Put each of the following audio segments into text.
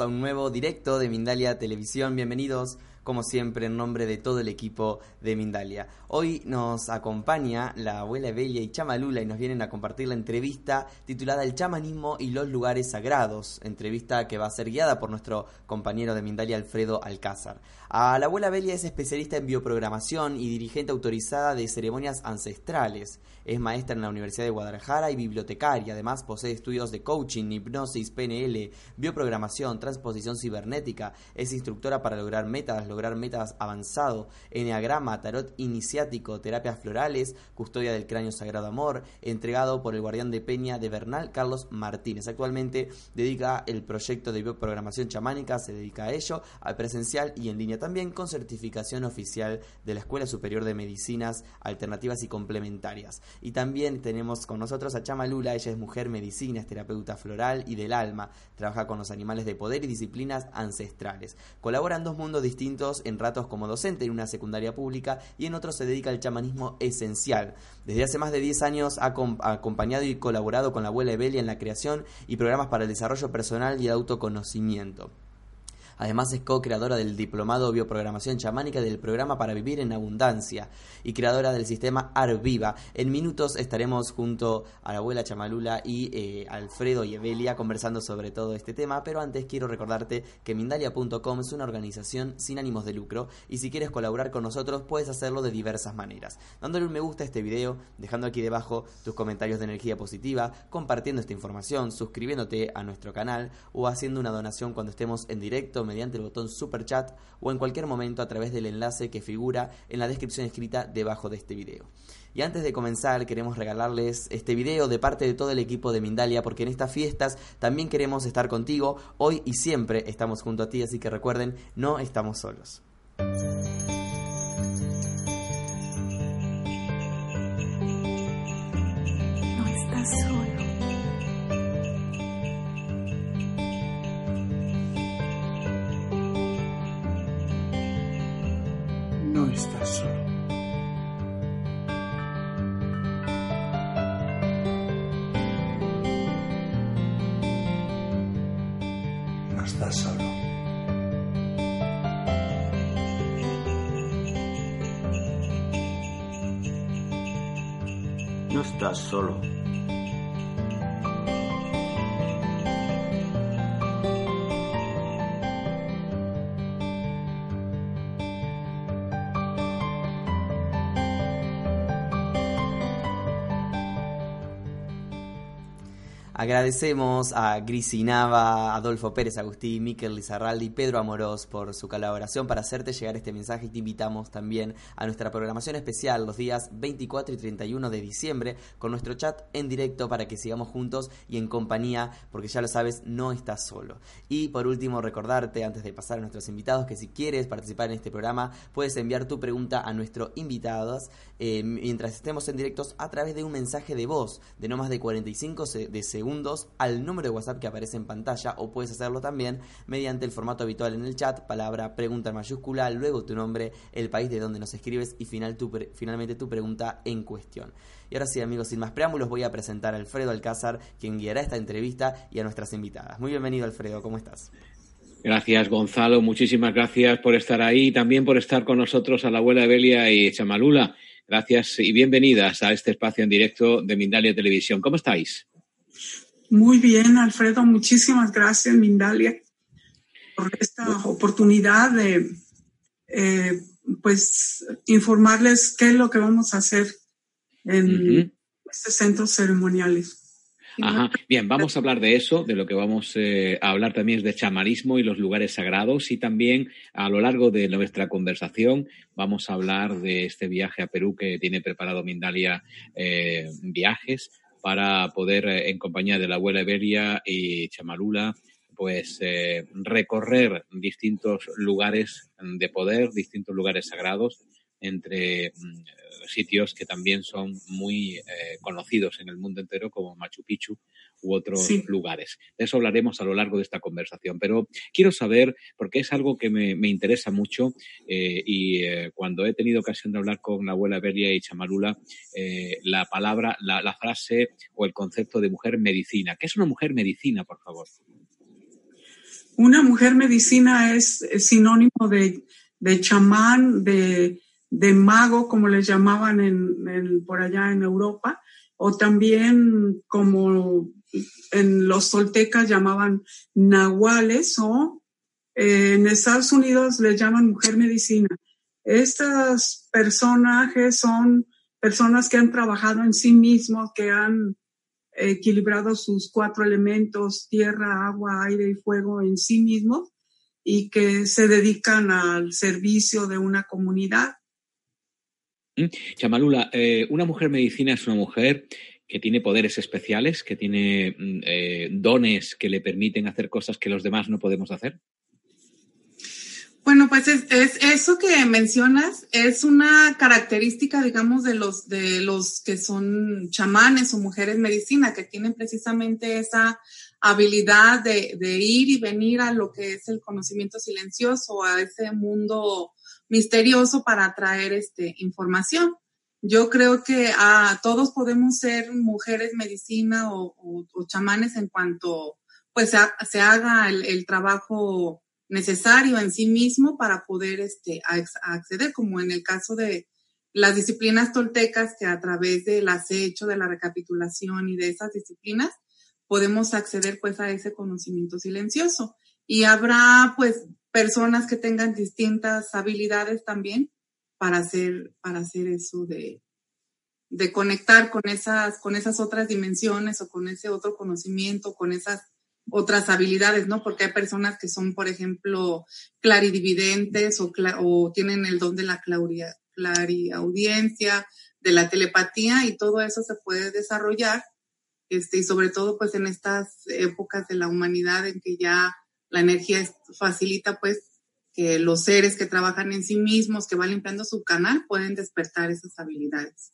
A un nuevo directo de Mindalia Televisión. Bienvenidos, como siempre, en nombre de todo el equipo de Mindalia. Hoy nos acompaña la abuela Evelia y Chamalula y nos vienen a compartir la entrevista titulada El chamanismo y los lugares sagrados. Entrevista que va a ser guiada por nuestro compañero de Mindalia, Alfredo Alcázar. La abuela Evelia es especialista en bioprogramación y dirigente autorizada de ceremonias ancestrales. Es maestra en la Universidad de Guadalajara y bibliotecaria. Además, posee estudios de coaching, hipnosis, PNL, bioprogramación, transposición cibernética. Es instructora para lograr metas, lograr metas avanzado, enneagrama, tarot iniciático, terapias florales, custodia del cráneo sagrado amor, entregado por el guardián de Peña de Bernal, Carlos Martínez. Actualmente dedica el proyecto de bioprogramación chamánica, se dedica a ello, al presencial y en línea también, con certificación oficial de la Escuela Superior de Medicinas Alternativas y Complementarias. Y también tenemos con nosotros a Chama Lula, ella es mujer medicina, es terapeuta floral y del alma, trabaja con los animales de poder y disciplinas ancestrales. Colabora en dos mundos distintos, en ratos como docente en una secundaria pública y en otros se dedica al chamanismo esencial. Desde hace más de 10 años ha acompañado y colaborado con la abuela Evelia en la creación y programas para el desarrollo personal y autoconocimiento. Además es co-creadora del diplomado Bioprogramación Chamánica del programa para vivir en abundancia y creadora del sistema Arviva. En minutos estaremos junto a la abuela Chamalula y eh, Alfredo y Evelia conversando sobre todo este tema, pero antes quiero recordarte que Mindalia.com es una organización sin ánimos de lucro y si quieres colaborar con nosotros puedes hacerlo de diversas maneras. Dándole un me gusta a este video, dejando aquí debajo tus comentarios de energía positiva, compartiendo esta información, suscribiéndote a nuestro canal o haciendo una donación cuando estemos en directo mediante el botón Super Chat o en cualquier momento a través del enlace que figura en la descripción escrita debajo de este video. Y antes de comenzar, queremos regalarles este video de parte de todo el equipo de Mindalia, porque en estas fiestas también queremos estar contigo. Hoy y siempre estamos junto a ti, así que recuerden, no estamos solos. No estás solo. No estás solo. No estás solo. No estás solo. Agradecemos a Grisinava, Adolfo Pérez, Agustín, Miquel Lizarraldi Pedro Amorós por su colaboración para hacerte llegar este mensaje y te invitamos también a nuestra programación especial los días 24 y 31 de diciembre con nuestro chat en directo para que sigamos juntos y en compañía porque ya lo sabes, no estás solo. Y por último, recordarte antes de pasar a nuestros invitados que si quieres participar en este programa puedes enviar tu pregunta a nuestros invitados eh, mientras estemos en directos a través de un mensaje de voz de no más de 45 se- de segundos al número de WhatsApp que aparece en pantalla o puedes hacerlo también mediante el formato habitual en el chat, palabra pregunta en mayúscula, luego tu nombre, el país de donde nos escribes y final tu finalmente tu pregunta en cuestión. Y ahora sí, amigos, sin más preámbulos, voy a presentar a Alfredo Alcázar, quien guiará esta entrevista, y a nuestras invitadas. Muy bienvenido, Alfredo, ¿cómo estás? Gracias, Gonzalo. Muchísimas gracias por estar ahí y también por estar con nosotros a la abuela Belia y Chamalula. Gracias y bienvenidas a este espacio en directo de Mindalia Televisión. ¿Cómo estáis? Muy bien, Alfredo. Muchísimas gracias, Mindalia, por esta oportunidad de eh, pues informarles qué es lo que vamos a hacer en estos centros ceremoniales. Ajá. Bien, vamos a hablar de eso, de lo que vamos eh, a hablar también es de chamarismo y los lugares sagrados y también a lo largo de nuestra conversación vamos a hablar de este viaje a Perú que tiene preparado Mindalia eh, Viajes para poder, eh, en compañía de la abuela Iberia y Chamalula, pues recorrer distintos lugares de poder, distintos lugares sagrados entre mm, sitios que también son muy eh, conocidos en el mundo entero, como Machu Picchu u otros lugares. De eso hablaremos a lo largo de esta conversación. Pero quiero saber, porque es algo que me, interesa mucho, eh, y eh, cuando he tenido ocasión de hablar con la abuela Beria y Chamarula, la palabra, la, frase o el concepto de mujer medicina. ¿Qué es una mujer medicina, por favor? Una mujer medicina es, sinónimo de, de chamán, de, de mago, como les llamaban en, por allá en Europa, o también como en los toltecas llamaban nahuales o eh, en Estados Unidos les llaman mujer medicina. Estos personajes son personas que han trabajado en sí mismos, que han equilibrado sus cuatro elementos, tierra, agua, aire y fuego en sí mismos y que se dedican al servicio de una comunidad. Chamalula, eh, una mujer medicina es una mujer que tiene poderes especiales, que tiene mm, eh, dones que le permiten hacer cosas que los demás no podemos hacer. Bueno, pues es, eso que mencionas es una característica, digamos, de los de los que son chamanes o mujeres medicina, que tienen precisamente esa habilidad de ir y venir a lo que es el conocimiento silencioso, a ese mundo misterioso para traer este, información. Yo creo que ah, todos podemos ser mujeres medicina o, chamanes en cuanto pues se, haga el, trabajo necesario en sí mismo para poder este, acceder, como en el caso de las disciplinas toltecas, que a través del acecho, de la recapitulación y de esas disciplinas, podemos acceder pues a ese conocimiento silencioso. Y habrá pues personas que tengan distintas habilidades también para hacer, para hacer eso de, de conectar con esas, con esas otras dimensiones o con ese otro conocimiento, con esas otras habilidades, ¿no? Porque hay personas que son, por ejemplo, claridividentes o, tienen el don de la clariaudiencia, de la telepatía y todo eso se puede desarrollar, este, y sobre todo pues en estas épocas de la humanidad en que ya la energía facilita pues que los seres que trabajan en sí mismos, que van limpiando su canal, pueden despertar esas habilidades.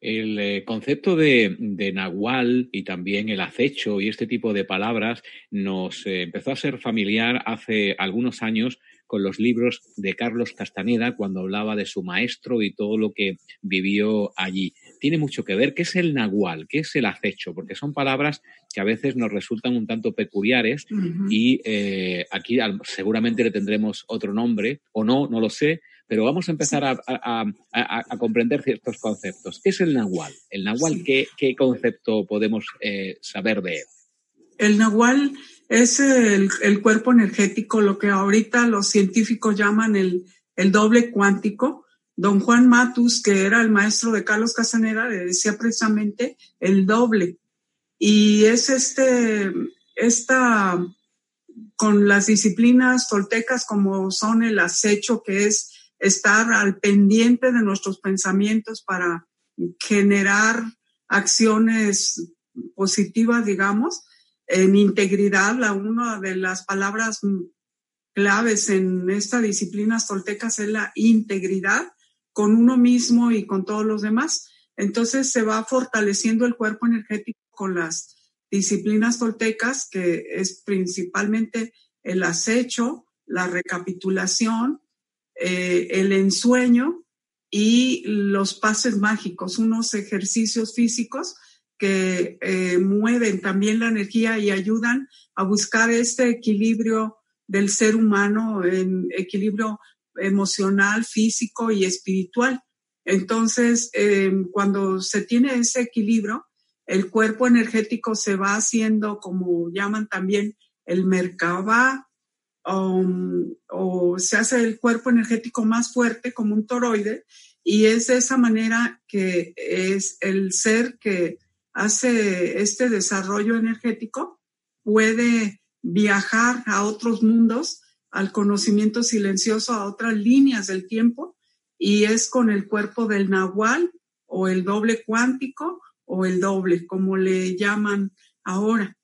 El eh, concepto de, Nahual y también el acecho y este tipo de palabras nos eh, empezó a ser familiar hace algunos años con los libros de Carlos Castaneda cuando hablaba de su maestro y todo lo que vivió allí. Tiene mucho que ver. ¿Qué es el nahual? ¿Qué es el acecho? Porque son palabras que a veces nos resultan un tanto peculiares y eh, aquí seguramente le tendremos otro nombre o no, no lo sé, pero vamos a empezar a, comprender ciertos conceptos. ¿Qué es el nahual? ¿El nahual qué, concepto podemos eh, saber de él? El nahual es el, cuerpo energético, lo que ahorita los científicos llaman el, doble cuántico. Don Juan Matus, que era el maestro de Carlos Casanera, le decía precisamente el doble. Y es este, esta, con las disciplinas toltecas como son el acecho, que es estar al pendiente de nuestros pensamientos para generar acciones positivas, digamos, en integridad, la una de las palabras claves en esta disciplina toltecas es la integridad con uno mismo y con todos los demás. Entonces se va fortaleciendo el cuerpo energético con las disciplinas toltecas, que es principalmente el acecho, la recapitulación, eh, el ensueño y los pases mágicos, unos ejercicios físicos que eh, mueven también la energía y ayudan a buscar este equilibrio del ser humano, en equilibrio emocional, físico y espiritual. Entonces, em, cuando se tiene ese equilibrio, el cuerpo energético se va haciendo, como llaman también, el merkaba, um, o se hace el cuerpo energético más fuerte como un toroide, y es de esa manera que es el ser que hace este desarrollo energético, puede viajar a otros mundos, al conocimiento silencioso, a otras líneas del tiempo, y es con el cuerpo del nahual o el doble cuántico o el doble, como le llaman ahora.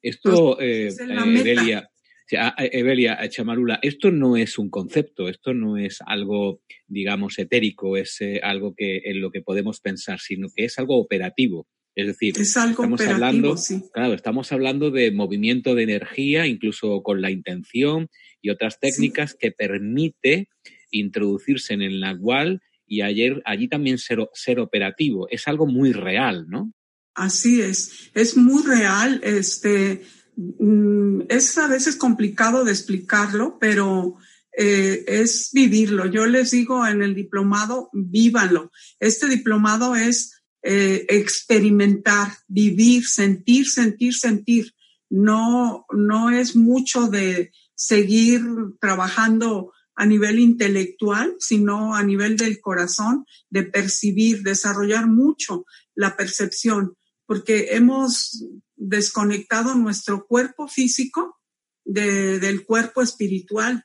Esto, eh, Evelia, Evelia Chamarula, esto no es un concepto, esto no es algo, digamos, etérico, es eh, algo que en lo que podemos pensar, sino que es algo operativo. Es decir, estamos hablando, claro, estamos hablando de movimiento de energía, incluso con la intención y otras técnicas que permite introducirse en el Nahual y ayer, allí también ser, ser operativo. Es algo muy real, ¿no? Así es, es muy real. Este, mm, es a veces complicado de explicarlo, pero eh, es vivirlo. Yo les digo en el diplomado, vívanlo. Este diplomado es eh, experimentar, vivir, sentir, sentir, sentir. No, no es mucho de seguir trabajando a nivel intelectual, sino a nivel del corazón, de percibir, desarrollar mucho la percepción, porque hemos desconectado nuestro cuerpo físico del cuerpo espiritual,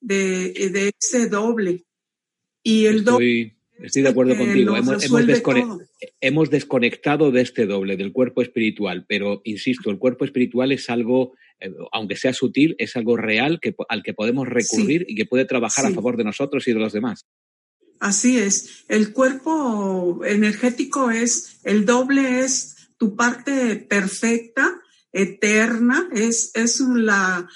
de, ese doble. Y el doble Estoy de acuerdo contigo. Hemos, desconectado de este doble, del cuerpo espiritual, pero insisto, el cuerpo espiritual es algo, eh, aunque sea sutil, es algo real que, al que podemos recurrir y que puede trabajar a favor de nosotros y de los demás. Así es. El cuerpo energético es, el doble es tu parte perfecta, eterna, es, es la,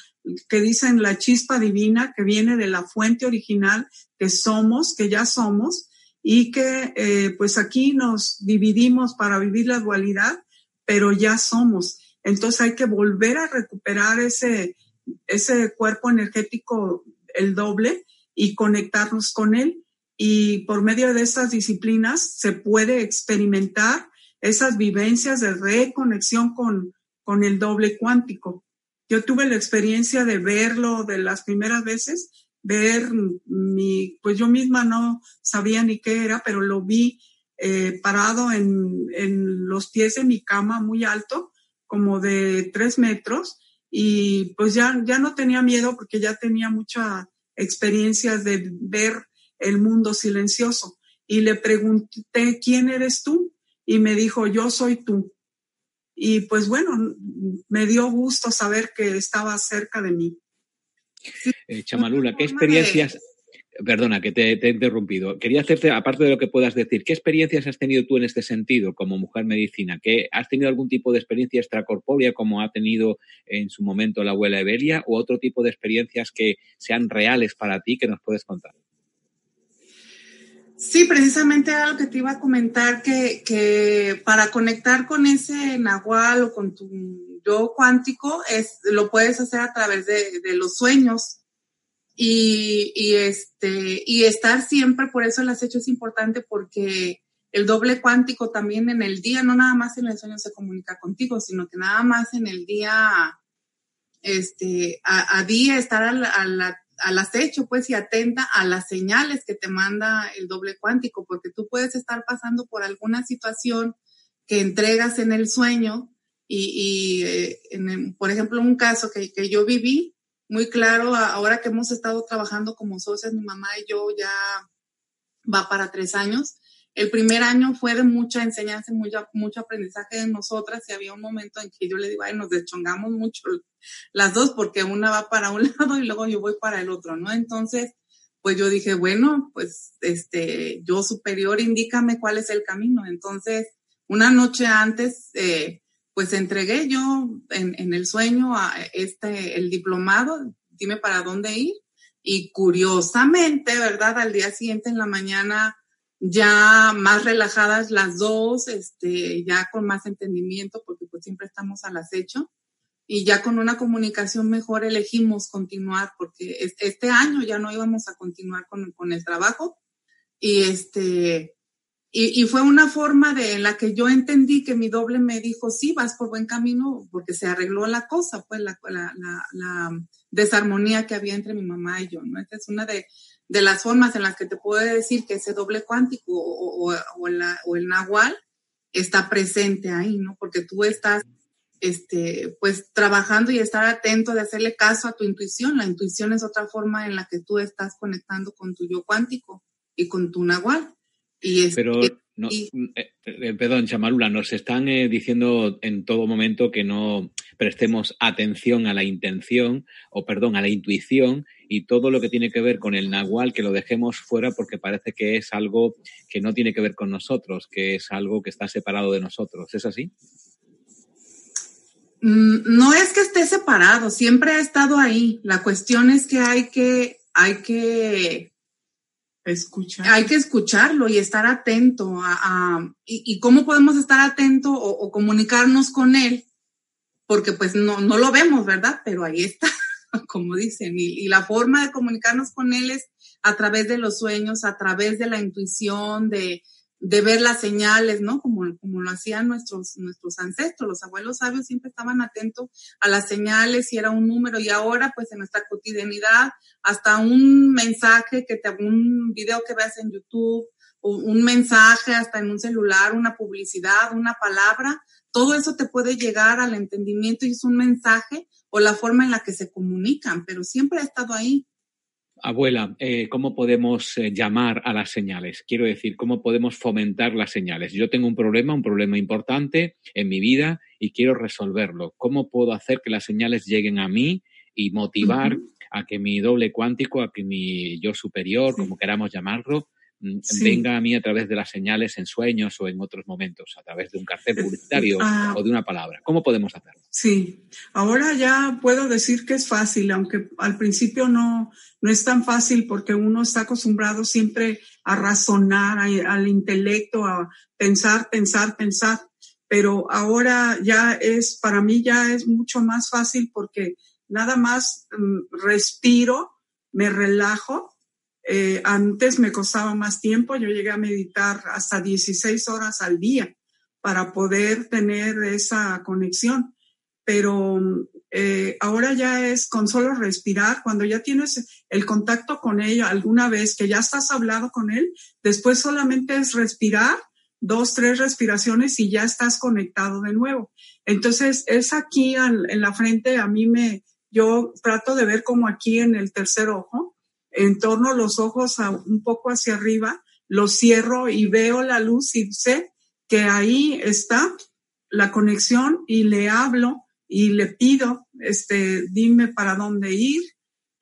que dicen la chispa divina que viene de la fuente original que somos, que ya somos, y que eh, pues aquí nos dividimos para vivir la dualidad, pero ya somos. Entonces hay que volver a recuperar ese, ese cuerpo energético, el doble, y conectarnos con él. Y por medio de estas disciplinas se puede experimentar esas vivencias de reconexión con, con el doble cuántico. Yo tuve la experiencia de verlo de las primeras veces ver mi, pues yo misma no sabía ni qué era, pero lo vi eh, parado en, en, los pies de mi cama muy alto, como de tres metros, y pues ya, ya no tenía miedo porque ya tenía mucha experiencia de ver el mundo silencioso. Y le pregunté, ¿quién eres tú? Y me dijo, yo soy tú. Y pues bueno, me dio gusto saber que estaba cerca de mí. Eh, Chamalula, ¿qué experiencias... Perdona, que te, he interrumpido. Quería hacerte, aparte de lo que puedas decir, ¿qué experiencias has tenido tú en este sentido como mujer medicina? ¿Que ¿Has tenido algún tipo de experiencia extracorpórea como ha tenido en su momento la abuela Evelia o otro tipo de experiencias que sean reales para ti que nos puedes contar? Sí, precisamente era lo que te iba a comentar, que, que para conectar con ese nahual o con tu yo cuántico, es, lo puedes hacer a través de, de los sueños. Y, y, este, y estar siempre, por eso el acecho es importante porque el doble cuántico también en el día, no nada más en el sueño se comunica contigo, sino que nada más en el día, este, a, a día estar a la al acecho, pues, y atenta a las señales que te manda el doble cuántico, porque tú puedes estar pasando por alguna situación que entregas en el sueño y, eh, por ejemplo, un caso que, que, yo viví muy claro, ahora que hemos estado trabajando como socias, mi mamá y yo ya va para tres años, el primer año fue de mucha enseñanza, mucho, mucho aprendizaje de nosotras y había un momento en que yo le digo, ay, nos deschongamos mucho las dos porque una va para un lado y luego yo voy para el otro, ¿no? Entonces, pues yo dije, bueno, pues este, yo superior, indícame cuál es el camino. Entonces, una noche antes, eh, pues entregué yo en, en el sueño a este, el diplomado, dime para dónde ir. Y curiosamente, ¿verdad? Al día siguiente en la mañana, ya más relajadas las dos, este, ya con más entendimiento, porque pues siempre estamos al acecho. Y ya con una comunicación mejor elegimos continuar, porque este año ya no íbamos a continuar con, con el trabajo. Y este, y, fue una forma de en la que yo entendí que mi doble me dijo, sí, vas por buen camino, porque se arregló la cosa, pues la, la, la, desarmonía que había entre mi mamá y yo, ¿no? Esta es una de, de, las formas en las que te puedo decir que ese doble cuántico o, o, o, o el nahual está presente ahí, ¿no? Porque tú estás, este, pues trabajando y estar atento de hacerle caso a tu intuición. La intuición es otra forma en la que tú estás conectando con tu yo cuántico y con tu nahual. Pero, no, eh, eh, perdón, Chamalula, nos están eh, diciendo en todo momento que no prestemos atención a la intención, o perdón, a la intuición y todo lo que tiene que ver con el nahual, que lo dejemos fuera porque parece que es algo que no tiene que ver con nosotros, que es algo que está separado de nosotros. ¿Es así? Mm, no es que esté separado, siempre ha estado ahí. La cuestión es que hay que, hay que Escuchar. Hay que escucharlo y estar atento a, y, cómo podemos estar atento o, comunicarnos con él, porque pues no, no lo vemos, ¿verdad? Pero ahí está, como dicen, y, la forma de comunicarnos con él es a través de los sueños, a través de la intuición, de, de ver las señales, ¿no? Como, como lo hacían nuestros, nuestros ancestros, los abuelos sabios siempre estaban atentos a las señales, si era un número, y ahora, pues en nuestra cotidianidad, hasta un mensaje que te, un video que veas en YouTube, un mensaje hasta en un celular, una publicidad, una palabra, todo eso te puede llegar al entendimiento y es un mensaje o la forma en la que se comunican, pero siempre ha estado ahí. Abuela, eh, ¿cómo podemos eh, llamar a las señales? Quiero decir, ¿cómo podemos fomentar las señales? Yo tengo un problema, un problema importante en mi vida y quiero resolverlo. ¿Cómo puedo hacer que las señales lleguen a mí y motivar a que mi doble cuántico, a que mi yo superior, como queramos llamarlo, Mm, venga a mí a través de las señales en sueños o en otros momentos, a través de un cartel publicitario ah. o de una palabra. ¿Cómo podemos hacerlo? Sí, ahora ya puedo decir que es fácil, aunque al principio no, no es tan fácil porque uno está acostumbrado siempre a razonar, al intelecto, a pensar, pensar, pensar. Pero ahora ya es, para mí ya es mucho más fácil porque nada más mm, respiro, me relajo eh, antes me costaba más tiempo, yo llegué a meditar hasta 16 horas al día para poder tener esa conexión, pero eh, ahora ya es con solo respirar, cuando ya tienes el contacto con ella alguna vez, que ya estás hablado con él, después solamente es respirar, dos, tres respiraciones y ya estás conectado de nuevo. Entonces, es aquí en la frente, a mí me, yo trato de ver como aquí en el tercer ojo, en torno los ojos un poco hacia arriba, los cierro y veo la luz y sé que ahí está la conexión y le hablo y le pido, este, dime para dónde ir,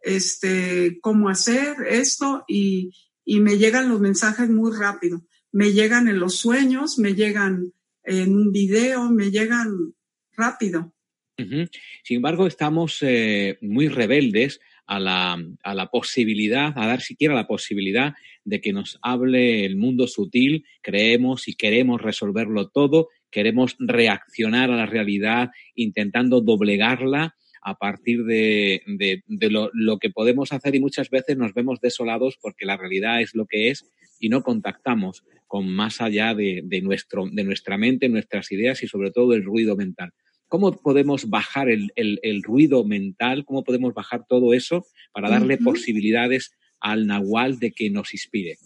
este, cómo hacer esto y, y me llegan los mensajes muy rápido. Me llegan en los sueños, me llegan en un video, me llegan rápido. Sin embargo, estamos eh, muy rebeldes a la, a la posibilidad, a dar siquiera la posibilidad de que nos hable el mundo sutil, creemos y queremos resolverlo todo, queremos reaccionar a la realidad intentando doblegarla a partir de, de, lo, lo, que podemos hacer y muchas veces nos vemos desolados porque la realidad es lo que es y no contactamos con más allá de, de, nuestro, de nuestra mente, nuestras ideas y sobre todo el ruido mental. ¿Cómo podemos bajar el, ruido mental? ¿Cómo podemos bajar todo eso para darle posibilidades al nahual de que nos inspire?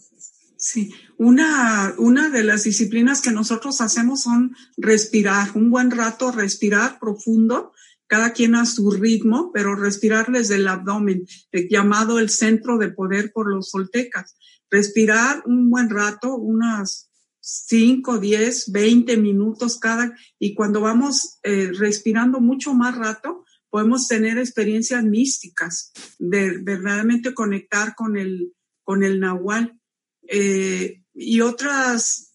Sí, una, una de las disciplinas que nosotros hacemos son respirar, un buen rato respirar profundo, cada quien a su ritmo, pero respirar desde el abdomen, llamado el centro de poder por los soltecas. Respirar un buen rato, unas 5, 10, 20 minutos cada, y cuando vamos eh, respirando mucho más rato, podemos tener experiencias místicas, de verdaderamente conectar con el, con el nahual. Eh, y otras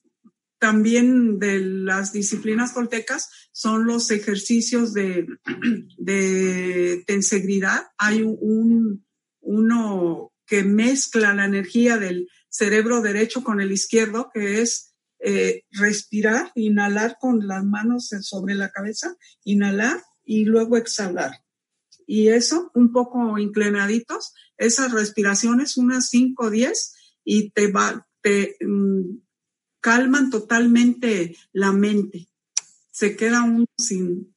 también de las disciplinas toltecas son los ejercicios de, de tensegridad. Hay un, uno que mezcla la energía del cerebro derecho con el izquierdo, que es eh, respirar, inhalar con las manos sobre la cabeza, inhalar y luego exhalar. Y eso, un poco inclinaditos, esas respiraciones, unas 5 o 10, y te, va, te mm, calman totalmente la mente. Se queda uno sin,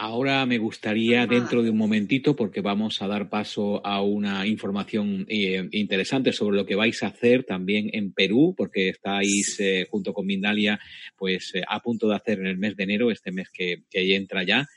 Ahora me gustaría, dentro de un momentito, porque vamos a dar paso a una información eh, interesante sobre lo que vais a hacer también en Perú, porque estáis eh, junto con Mindalia, pues eh, a punto de hacer en el mes de enero, este mes que, que entra ya,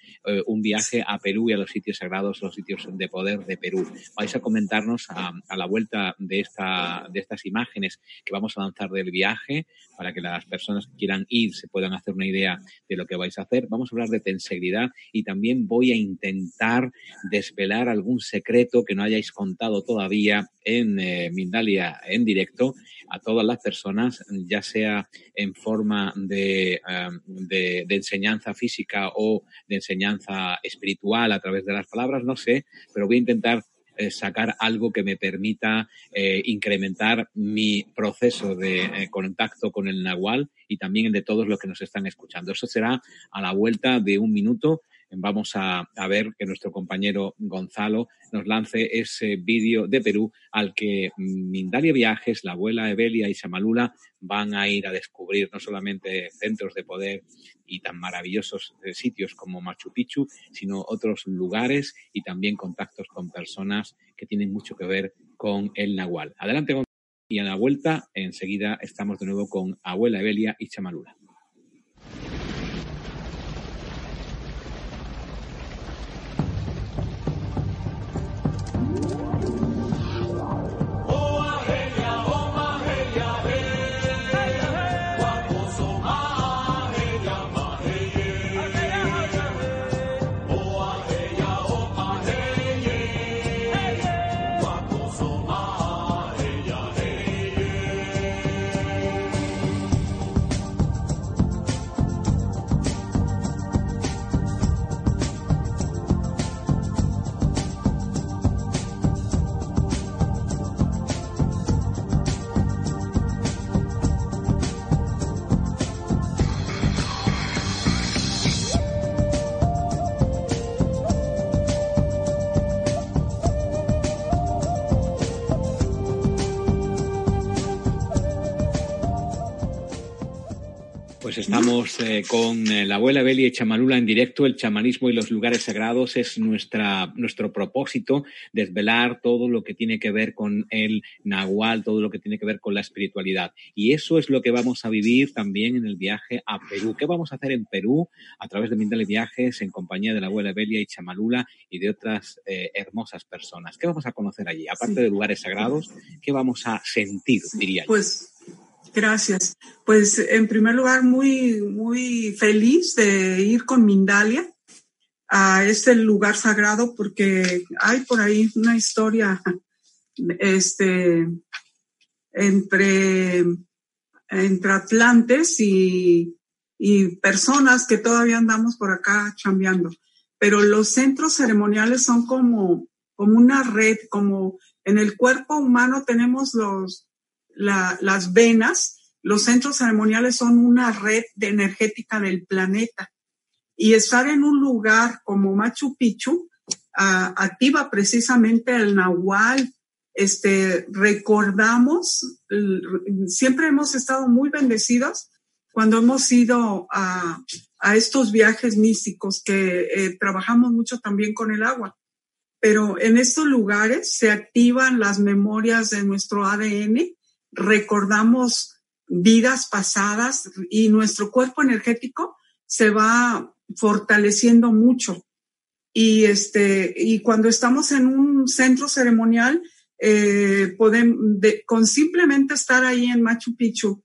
un viaje a Perú y a los sitios sagrados, los sitios de poder de Perú. Vais a comentarnos a, a la vuelta de, esta, de estas imágenes que vamos a lanzar del viaje, para que las personas que quieran ir se puedan hacer una idea de lo que vais a hacer. Vamos a hablar de tensegridad y también voy a intentar desvelar algún secreto que no hayáis contado todavía en eh, Mindalia en directo a todas las personas, ya sea en forma de, de, enseñanza física o de enseñanza espiritual a través de las palabras, no sé, pero voy a intentar eh, sacar algo que me permita eh, incrementar mi proceso de contacto con el Nahual y también el de todos los que nos están escuchando. Eso será a la vuelta de un minuto vamos a, ver que nuestro compañero Gonzalo nos lance ese vídeo de Perú al que Mindalia Viajes, la abuela Evelia y Samalula van a ir a descubrir no solamente centros de poder y tan maravillosos eh, sitios como Machu Picchu, sino otros lugares y también contactos con personas que tienen mucho que ver con el Nahual. Adelante, Gonzalo. Y a la vuelta, enseguida estamos de nuevo con Abuela Evelia y Chamalula. Estamos eh, con eh, la abuela Beli y Chamalula en directo. El chamanismo y los lugares sagrados es nuestra, nuestro propósito, desvelar todo lo que tiene que ver con el nahual, todo lo que tiene que ver con la espiritualidad. Y eso es lo que vamos a vivir también en el viaje a Perú. ¿Qué vamos a hacer en Perú a través de Mindale Viajes en compañía de la abuela Belia y Chamalula y de otras eh, hermosas personas? ¿Qué vamos a conocer allí? Aparte de lugares sagrados, ¿qué vamos a sentir, diría yo? Gracias. Pues en primer lugar, muy, muy feliz de ir con Mindalia a este lugar sagrado porque hay por ahí una historia este, entre, entre atlantes y, y personas que todavía andamos por acá chambeando. Pero los centros ceremoniales son como, como una red, como en el cuerpo humano tenemos los, las venas, los centros ceremoniales son una red de energética del planeta. Y estar en un lugar como Machu Picchu activa precisamente el Nahual. Este, recordamos, siempre hemos estado muy bendecidos cuando hemos ido a, a estos viajes místicos que eh, trabajamos mucho también con el agua. Pero en estos lugares se activan las memorias de nuestro ADN recordamos vidas pasadas y nuestro cuerpo energético se va fortaleciendo mucho. Y este, y cuando estamos en un centro ceremonial, eh, podemos, con simplemente estar ahí en Machu Picchu,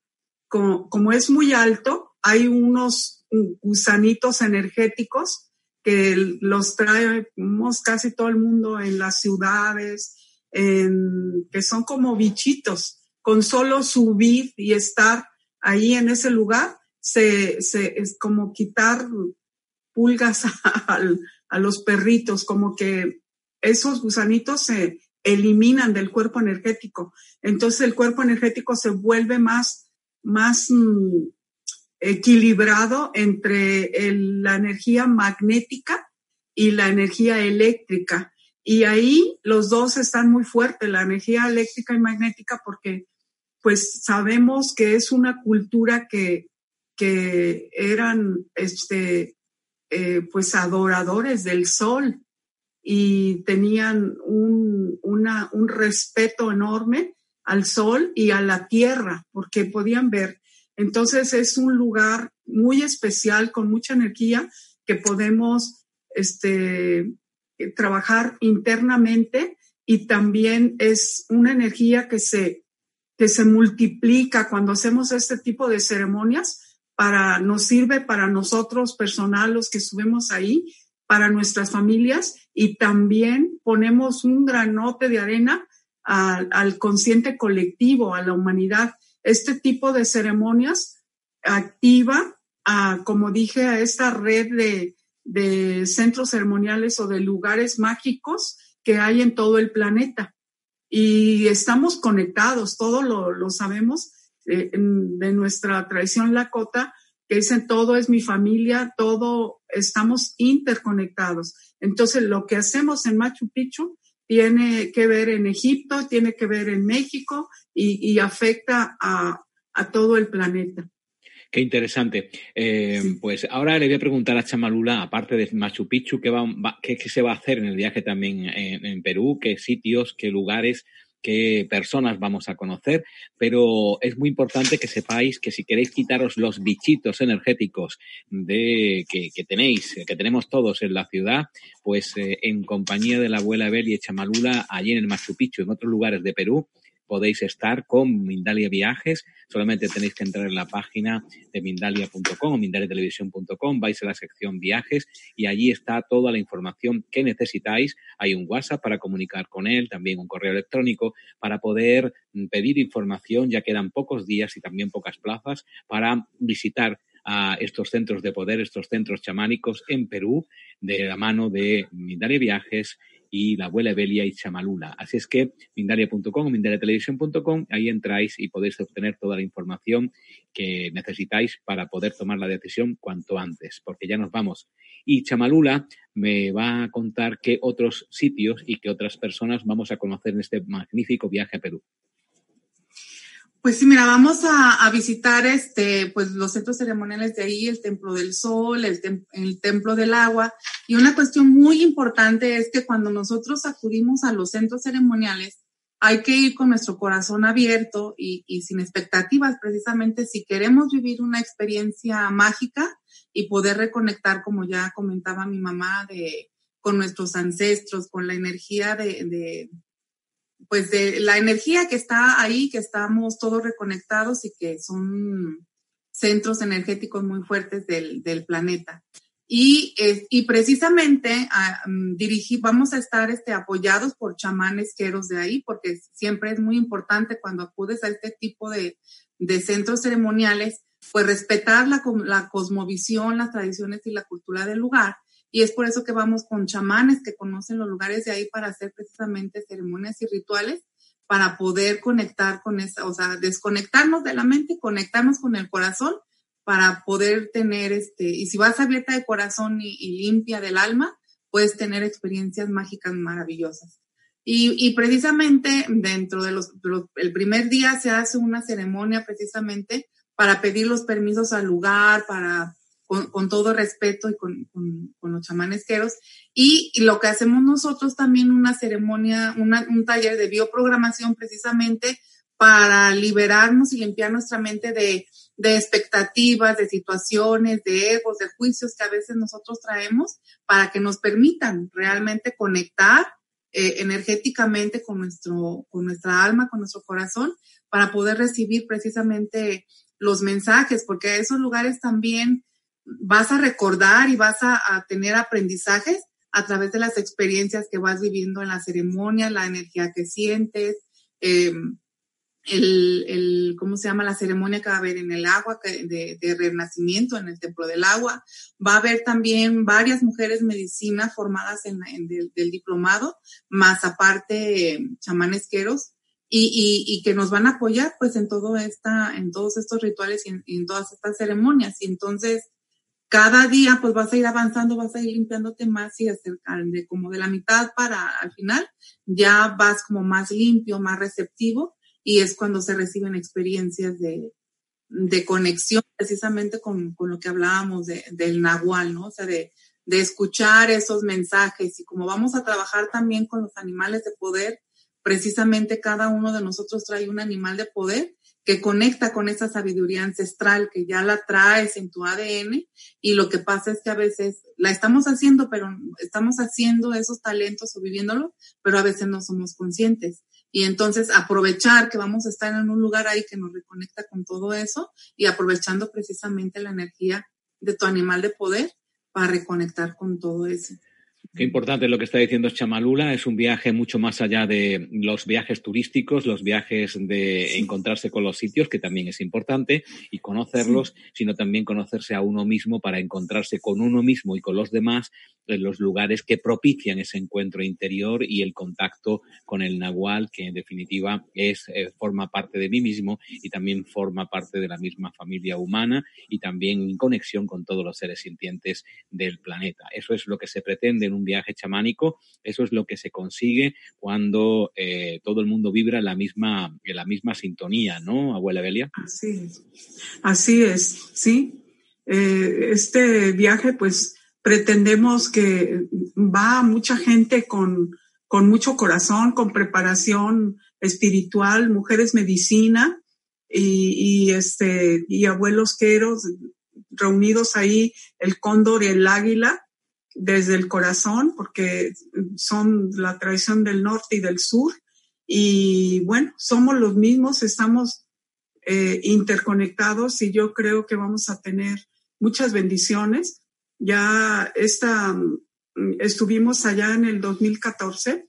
como, como es muy alto, hay unos gusanitos energéticos que los traemos casi todo el mundo en las ciudades, que son como bichitos con solo subir y estar ahí en ese lugar, se, es como quitar pulgas a, a los perritos, como que esos gusanitos se eliminan del cuerpo energético. Entonces el cuerpo energético se vuelve más, más mm, equilibrado entre la energía magnética y la energía eléctrica. Y ahí los dos están muy fuertes, la energía eléctrica y magnética, porque pues sabemos que es una cultura que, que eran este, eh, pues adoradores del sol y tenían un, un respeto enorme al sol y a la tierra, porque podían ver. Entonces es un lugar muy especial, con mucha energía, que podemos este, trabajar internamente y también es una energía que se, que se multiplica cuando hacemos este tipo de ceremonias para, nos sirve para nosotros personal, los que subimos ahí, para nuestras familias y también ponemos un granote de arena al consciente colectivo, a la humanidad. Este tipo de ceremonias activa, a, como dije, a esta red de, de centros ceremoniales o de lugares mágicos que hay en todo el planeta. Y estamos conectados, todo lo, lo sabemos de, de nuestra tradición lakota, que dicen todo es mi familia, todo estamos interconectados. Entonces, lo que hacemos en Machu Picchu tiene que ver en Egipto, tiene que ver en México y, afecta a, todo el planeta. Qué interesante. Eh, pues ahora le voy a preguntar a Chamalula, aparte de Machu Picchu, ¿qué, va, qué, se va a hacer en el viaje también en Perú? ¿Qué sitios, qué lugares qué personas vamos a conocer, pero es muy importante que sepáis que si queréis quitaros los bichitos energéticos de, que, tenéis, que tenemos todos en la ciudad, pues eh, en compañía de la abuela Beli y Chamalula, allí en el Machu Picchu, en otros lugares de Perú, podéis estar con Mindalia Viajes. Solamente tenéis que entrar en la página de mindalia.com o mindaliatelevisión.com, vais a la sección viajes y allí está toda la información que necesitáis. Hay un WhatsApp para comunicar con él, también un correo electrónico para poder pedir información. Ya quedan pocos días y también pocas plazas para visitar a estos centros de poder, estos centros chamánicos en Perú, de la mano de Mindalia Viajes y la abuela Belia y Chamalula. Así es que mindalia.com o mindaliatelevisión.com, ahí entráis y podéis obtener toda la información que necesitáis para poder tomar la decisión cuanto antes, porque ya nos vamos. Y Chamalula me va a contar qué otros sitios y qué otras personas vamos a conocer en este magnífico viaje a Perú. Pues sí, mira, vamos a, visitar este, pues los centros ceremoniales de ahí, el Templo del Sol, el, el, Templo del Agua. Y una cuestión muy importante es que cuando nosotros acudimos a los centros ceremoniales, hay que ir con nuestro corazón abierto y, sin expectativas, precisamente si queremos vivir una experiencia mágica y poder reconectar, como ya comentaba mi mamá, de, con nuestros ancestros, con la energía de pues de la energía que está ahí, que estamos todos reconectados y que son centros energéticos muy fuertes del, planeta. Y, y precisamente ah, mm, dirigí, vamos a estar este, apoyados por chamanes queros de ahí, porque siempre es muy importante cuando acudes a este tipo de, de centros ceremoniales, pues respetar la, la cosmovisión, las tradiciones y la cultura del lugar y es por eso que vamos con chamanes que conocen los lugares de ahí para hacer precisamente ceremonias y rituales para poder conectar con esa, o sea, desconectarnos de la mente, conectarnos con el corazón para poder tener este, y si vas abierta de corazón y, limpia del alma, puedes tener experiencias mágicas maravillosas. Y, y precisamente dentro de los, el primer día se hace una ceremonia precisamente para pedir los permisos al lugar, para con, todo respeto y con, los chamanesqueros. Y, lo que hacemos nosotros también, una ceremonia, un taller de bioprogramación precisamente para liberarnos y limpiar nuestra mente de, expectativas, de situaciones, de egos, de juicios que a veces nosotros traemos para que nos permitan realmente conectar eh, energéticamente con, nuestro, con nuestra alma, con nuestro corazón, para poder recibir precisamente los mensajes, porque esos lugares también vas a recordar y vas a, tener aprendizajes a través de las experiencias que vas viviendo en la ceremonia, la energía que sientes, em, el, el, ¿cómo se llama? La ceremonia que va a haber en el agua de, de, renacimiento en el Templo del Agua. Va a haber también varias mujeres medicina formadas en, en del, diplomado, más aparte chamanesqueros y, y, y, que nos van a apoyar pues en todo esta, en todos estos rituales y en, en, todas estas ceremonias. Y entonces, cada día pues vas a ir avanzando, vas a ir limpiándote más y acercar de como de la mitad para al final, ya vas como más limpio, más receptivo y es cuando se reciben experiencias de, de conexión precisamente con, con, lo que hablábamos de, del nahual, ¿no? O sea, de, de escuchar esos mensajes y como vamos a trabajar también con los animales de poder, precisamente cada uno de nosotros trae un animal de poder que conecta con esa sabiduría ancestral que ya la traes en tu ADN y lo que pasa es que a veces la estamos haciendo, pero estamos haciendo esos talentos o viviéndolo, pero a veces no somos conscientes y entonces aprovechar que vamos a estar en un lugar ahí que nos reconecta con todo eso y aprovechando precisamente la energía de tu animal de poder para reconectar con todo eso. Qué importante lo que está diciendo Chamalula. Es un viaje mucho más allá de los viajes turísticos, los viajes de encontrarse con los sitios, que también es importante, y conocerlos, sino también conocerse a uno mismo para encontrarse con uno mismo y con los demás en los lugares que propician ese encuentro interior y el contacto con el nahual, que en definitiva es, eh, forma parte de mí mismo y también forma parte de la misma familia humana y también en conexión con todos los seres sintientes del planeta. Eso es lo que se pretende en un viaje chamánico, eso es lo que se consigue cuando eh, todo el mundo vibra en la misma, en la misma sintonía, ¿no, abuela Belia? Así es, así es, sí. Eh, este viaje, pues, pretendemos que va mucha gente con, con mucho corazón, con preparación espiritual, mujeres medicina y, y este, y abuelos queros reunidos ahí, el cóndor y el águila, desde el corazón, porque son la tradición del norte y del sur. Y bueno, somos los mismos, estamos eh, interconectados y yo creo que vamos a tener muchas bendiciones ya esta, mm, estuvimos allá en el 2014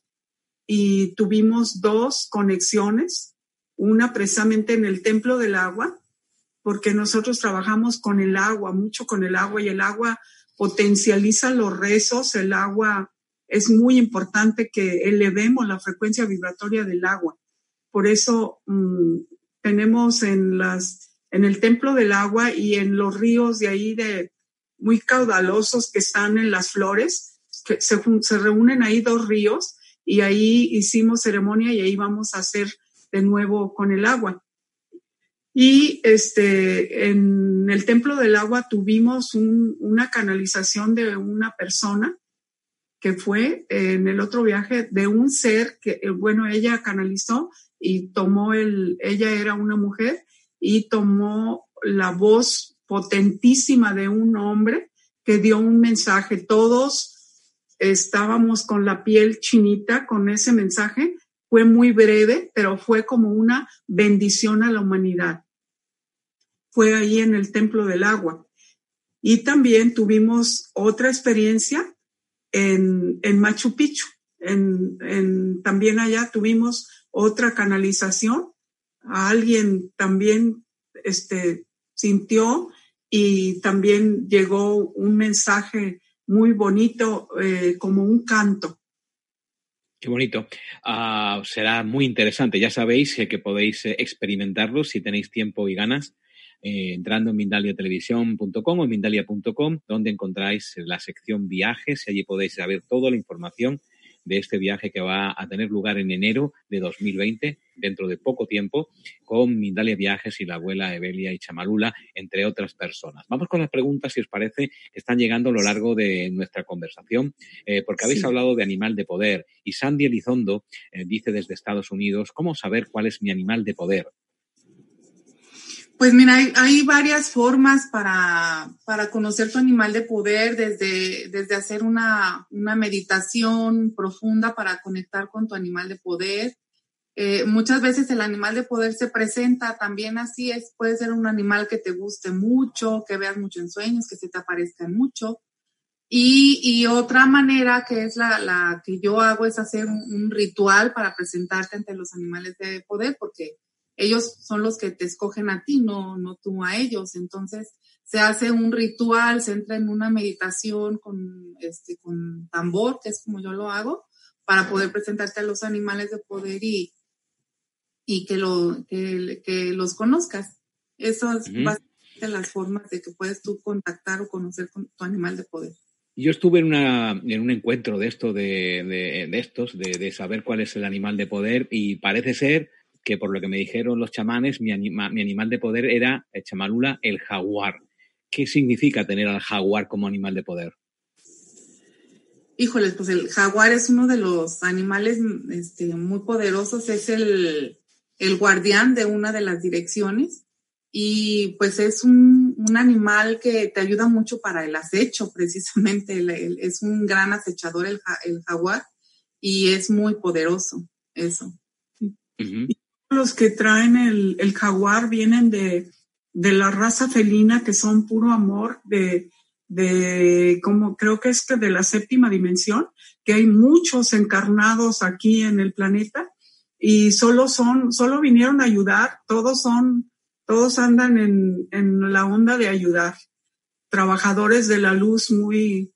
y tuvimos dos conexiones, una precisamente en el Templo del Agua, porque nosotros trabajamos con el agua, mucho con el agua y el agua potencializa los rezos, el agua es muy importante que elevemos la frecuencia vibratoria del agua. Por eso mm, tenemos en las en el templo del agua y en los ríos de ahí de muy caudalosos que están en las flores, que se, se reúnen ahí dos ríos y ahí hicimos ceremonia y ahí vamos a hacer de nuevo con el agua. Y este, en el templo del agua tuvimos un, una canalización de una persona que fue en el otro viaje de un ser que, eh, bueno, ella canalizó y tomó el, ella era una mujer y tomó la voz potentísima de un hombre que dio un mensaje. Todos estábamos con la piel chinita con ese mensaje. Fue muy breve, pero fue como una bendición a la humanidad. Fue ahí en el Templo del Agua. Y también tuvimos otra experiencia en, en Machu Picchu. En, en, también allá tuvimos otra canalización. Alguien también este, sintió y también llegó un mensaje muy bonito eh, como un canto. Qué bonito. Uh, será muy interesante. Ya sabéis que podéis eh, experimentarlo si tenéis tiempo y ganas. Eh, entrando en mindaliatelevisión.com o en mindalia.com, donde encontráis la sección viajes y allí podéis saber toda la información de este viaje que va a tener lugar en enero de 2020, dentro de poco tiempo, con Mindalia Viajes y la abuela Evelia y Chamalula, entre otras personas. Vamos con las preguntas, si os parece, que están llegando a lo largo de nuestra conversación, eh, porque habéis sí. hablado de animal de poder y Sandy Elizondo eh, dice desde Estados Unidos, ¿cómo saber cuál es mi animal de poder? Pues mira, hay, hay varias formas para, para, conocer tu animal de poder, desde, desde hacer una, una, meditación profunda para conectar con tu animal de poder. Eh, muchas veces el animal de poder se presenta también así, es, puede ser un animal que te guste mucho, que veas mucho en sueños, que se te aparezca mucho. Y, y otra manera que es la, la, que yo hago es hacer un, un ritual para presentarte ante los animales de poder, porque ellos son los que te escogen a ti, no, no tú a ellos. Entonces, se hace un ritual, se entra en una meditación con, este, con tambor, que es como yo lo hago, para poder presentarte a los animales de poder y, y que, lo, que, los conozcas. Eso es básicamente las formas de que puedes tú contactar o conocer con tu animal de poder. Yo estuve en, una, en un encuentro de esto, de, de, estos, de, de, saber cuál es el animal de poder, y parece ser que por lo que me dijeron los chamanes, mi, mi animal de poder era, el chamalula, el jaguar. ¿Qué significa tener al jaguar como animal de poder? Híjoles, pues el jaguar es uno de los animales este, muy poderosos, es el, guardián de una de las direcciones y pues es un, animal que te ayuda mucho para el acecho, precisamente, es un gran acechador el, jaguar y es muy poderoso, eso. Los que traen el, jaguar vienen de, de la raza felina que son puro amor, de, de como creo que es que de la séptima dimensión, que hay muchos encarnados aquí en el planeta y solo son, solo vinieron a ayudar, todos son, todos andan en, en la onda de ayudar, trabajadores de la luz muy,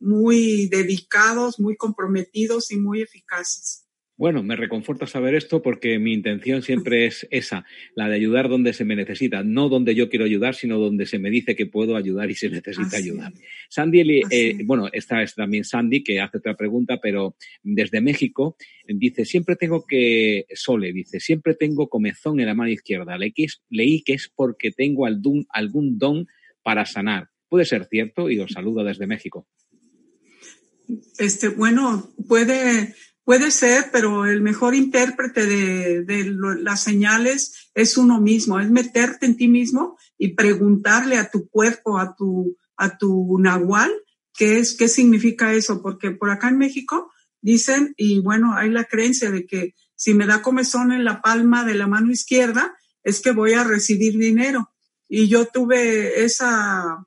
muy dedicados, muy comprometidos y muy eficaces. Bueno, me reconforta saber esto porque mi intención siempre es esa, la de ayudar donde se me necesita, no donde yo quiero ayudar, sino donde se me dice que puedo ayudar y se necesita ayudar. Sandy, eh, bueno, esta es también Sandy que hace otra pregunta, pero desde México dice, siempre tengo que, Sole, dice, siempre tengo comezón en la mano izquierda. leí que es porque tengo algún, algún don para sanar. ¿Puede ser cierto? Y os saludo desde México. Este, bueno, puede Puede ser, pero el mejor intérprete de, las señales es uno mismo, es meterte en ti mismo y preguntarle a tu cuerpo, a tu, a tu nahual, qué es, qué significa eso, porque por acá en México dicen, y bueno, hay la creencia de que si me da comezón en la palma de la mano izquierda, es que voy a recibir dinero. Y yo tuve esa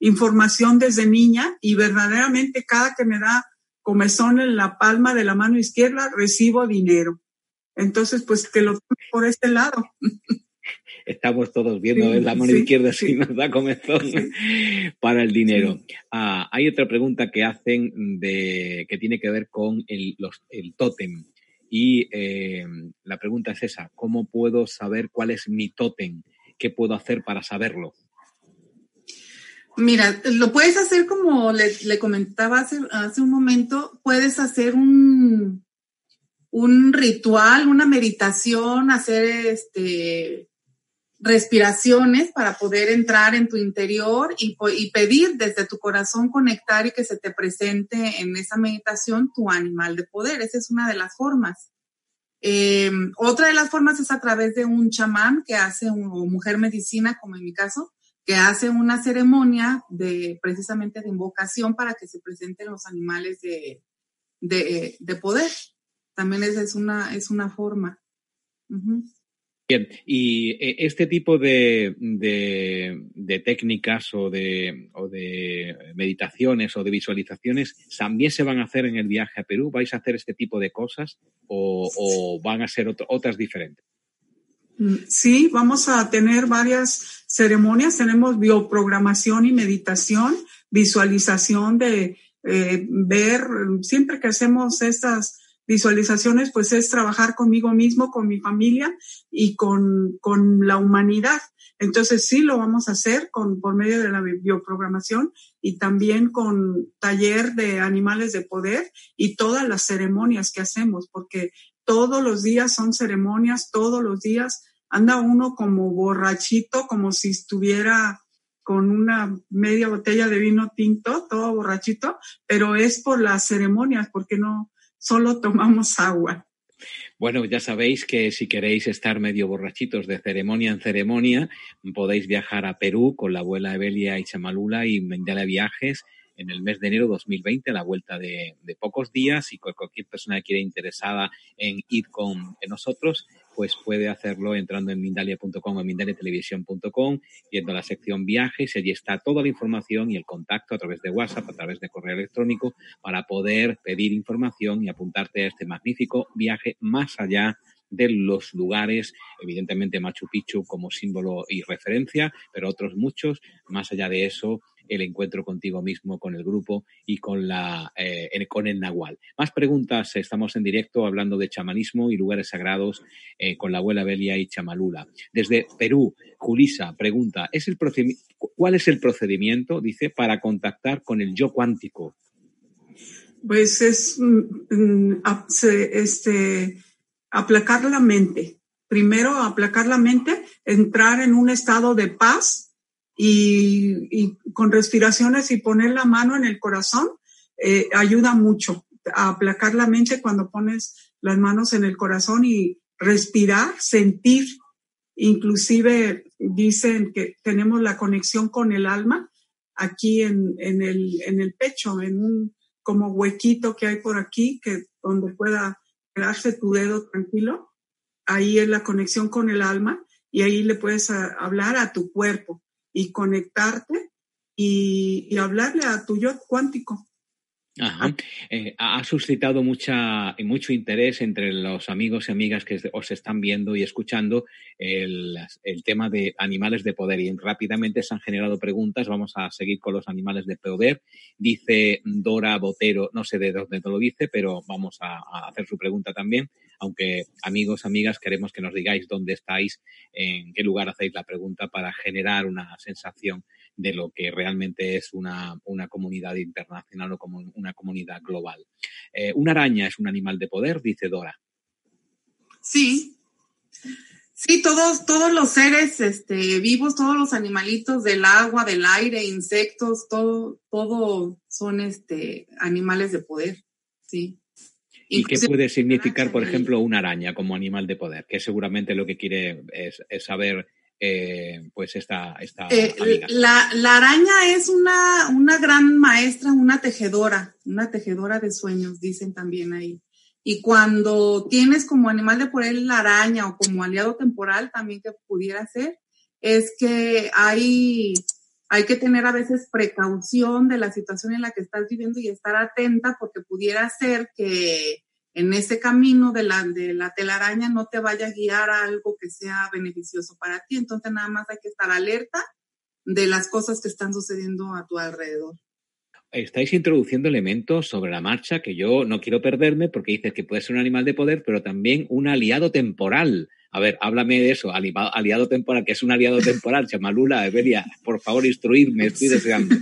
información desde niña y verdaderamente cada que me da comezón en la palma de la mano izquierda, recibo dinero. Entonces, pues que lo tome por este lado. Estamos todos viendo en la mano izquierda si nos da comezón para el dinero. Ah, hay otra pregunta que hacen de que tiene que ver con el, el tótem. Y eh, la pregunta es esa, ¿cómo puedo saber cuál es mi tótem? ¿Qué puedo hacer para saberlo? Mira, lo puedes hacer como le, comentaba hace, un momento, puedes hacer un, un ritual, una meditación, hacer este, respiraciones para poder entrar en tu interior y, pedir desde tu corazón conectar y que se te presente en esa meditación tu animal de poder. Esa es una de las formas. Em, otra de las formas es a través de un chamán que hace, un, mujer medicina, como en mi caso, que hace una ceremonia de precisamente de invocación para que se presenten los animales de, de, poder. También esa es una, es una forma. Bien, y eh, este tipo de, de, técnicas o de, o de meditaciones o de visualizaciones también se van a hacer en el viaje a Perú. ¿Vais a hacer este tipo de cosas o, o van a ser otras diferentes? Mm, sí, vamos a tener varias ceremonias. Tenemos bioprogramación y meditación, visualización de eh, ver, siempre que hacemos estas visualizaciones, pues es trabajar conmigo mismo, con mi familia y con, con la humanidad. Entonces sí lo vamos a hacer con, por medio de la bioprogramación y también con taller de animales de poder y todas las ceremonias que hacemos, porque todos los días son ceremonias, todos los días anda uno como borrachito, como si estuviera con una media botella de vino tinto, todo borrachito, pero es por las ceremonias, porque no solo tomamos agua. Bueno, ya sabéis que si queréis estar medio borrachitos de ceremonia en ceremonia, podéis viajar a Perú con la abuela Evelia y Chamalula y Mendela Viajes en el mes de enero 2020, a la vuelta de, pocos días, y cualquier persona que quiera interesada en ir con nosotros, pues puede hacerlo entrando en Mindalia.com o mindaliatelevisión.com, yendo a la sección viajes y allí está toda la información y el contacto a través de WhatsApp, a través de correo electrónico, para poder pedir información y apuntarte a este magnífico viaje más allá de los lugares, evidentemente Machu Picchu como símbolo y referencia, pero otros muchos. Más allá de eso, el encuentro contigo mismo, con el grupo y con, la, eh, con el Nahual. Más preguntas, estamos en directo hablando de chamanismo y lugares sagrados eh, con la abuela Belia y Chamalula. Desde Perú, Julisa pregunta, ¿es el ¿cuál es el procedimiento, dice, para contactar con el yo cuántico? Pues es mm, mm, este, aplacar la mente. Primero, aplacar la mente, entrar en un estado de paz y, con respiraciones y poner la mano en el corazón eh, ayuda mucho a aplacar la mente cuando pones las manos en el corazón y respirar, sentir. Inclusive dicen que tenemos la conexión con el alma aquí en, en, el, en el pecho, en un como huequito que hay por aquí, que donde pueda quedarse tu dedo tranquilo. Ahí es la conexión con el alma y ahí le puedes hablar a tu cuerpo y conectarte y, hablarle a tu yo cuántico. Ajá. Eh, ha suscitado mucha, mucho interés entre los amigos y amigas que os están viendo y escuchando el, tema de animales de poder y rápidamente se han generado preguntas. Vamos a seguir con los animales de poder. Dice Dora Botero, no sé de dónde te lo dice, pero vamos a, a hacer su pregunta también. Aunque amigos, amigas, queremos que nos digáis dónde estáis, en qué lugar hacéis la pregunta para generar una sensación de lo que realmente es una, una comunidad internacional o como una comunidad global. Eh, ¿Una araña es un animal de poder? Dice Dora. Sí. Sí, todos, todos los seres este, vivos, todos los animalitos del agua, del aire, insectos, todo, todo son este, animales de poder, sí. ¿Y qué puede significar, por ejemplo, una araña como animal de poder? Que seguramente lo que quiere es, es saber eh, pues esta, esta eh, La, la, araña es una, una gran maestra, una tejedora, una tejedora de sueños, dicen también ahí. Y cuando tienes como animal de por él la araña o como aliado temporal también que pudiera ser, es que hay, hay que tener a veces precaución de la situación en la que estás viviendo y estar atenta porque pudiera ser que en ese camino de la, de la telaraña no te vaya a guiar a algo que sea beneficioso para ti. Entonces nada más hay que estar alerta de las cosas que están sucediendo a tu alrededor. Estáis introduciendo elementos sobre la marcha que yo no quiero perderme porque dices que puede ser un animal de poder, pero también un aliado temporal. A ver, háblame de eso, aliado temporal, que es un aliado temporal, Chamalula, Evelia, por favor, instruirme, estoy deseando.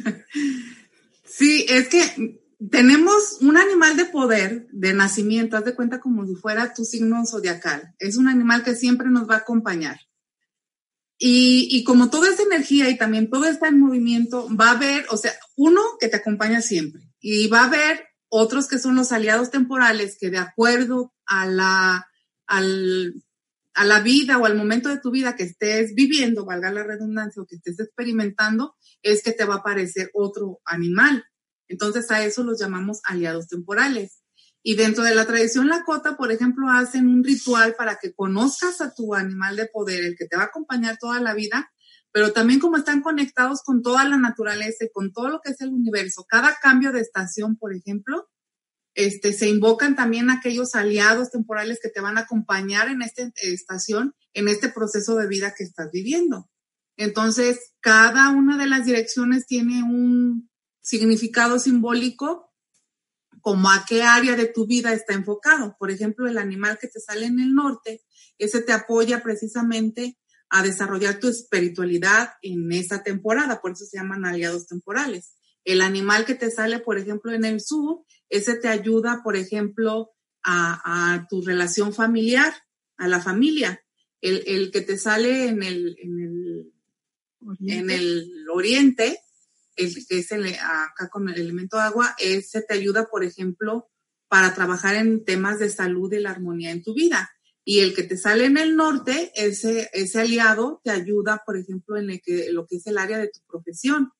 Sí, es que tenemos un animal de poder de nacimiento, haz de cuenta como si fuera tu signo zodiacal. Es un animal que siempre nos va a acompañar. Y, como toda esa energía y también todo está en movimiento, va a haber, o sea, uno que te acompaña siempre y va a haber otros que son los aliados temporales que de acuerdo a la, a la vida o al momento de tu vida que estés viviendo, valga la redundancia, o que estés experimentando, es que te va a aparecer otro animal. Entonces a eso los llamamos aliados temporales. Y dentro de la tradición Lakota, por ejemplo, hacen un ritual para que conozcas a tu animal de poder, el que te va a acompañar toda la vida, pero también como están conectados con toda la naturaleza y con todo lo que es el universo, cada cambio de estación, por ejemplo, este, se invocan también aquellos aliados temporales que te van a acompañar en esta estación, en este proceso de vida que estás viviendo. Entonces, cada una de las direcciones tiene un, significado simbólico como a qué área de tu vida está enfocado. Por ejemplo, el animal que te sale en el norte, ese te apoya precisamente a desarrollar tu espiritualidad en esa temporada, por eso se llaman aliados temporales. El animal que te sale, por ejemplo, en el sur, ese te ayuda, por ejemplo, a, tu relación familiar, a la familia. El, que te sale en el, en el, en el oriente, el que es el, acá con el elemento agua, ese te ayuda, por ejemplo, para trabajar en temas de salud y la armonía en tu vida. Y el que te sale en el norte, ese, ese aliado te ayuda, por ejemplo, en lo que es el área de tu profesión.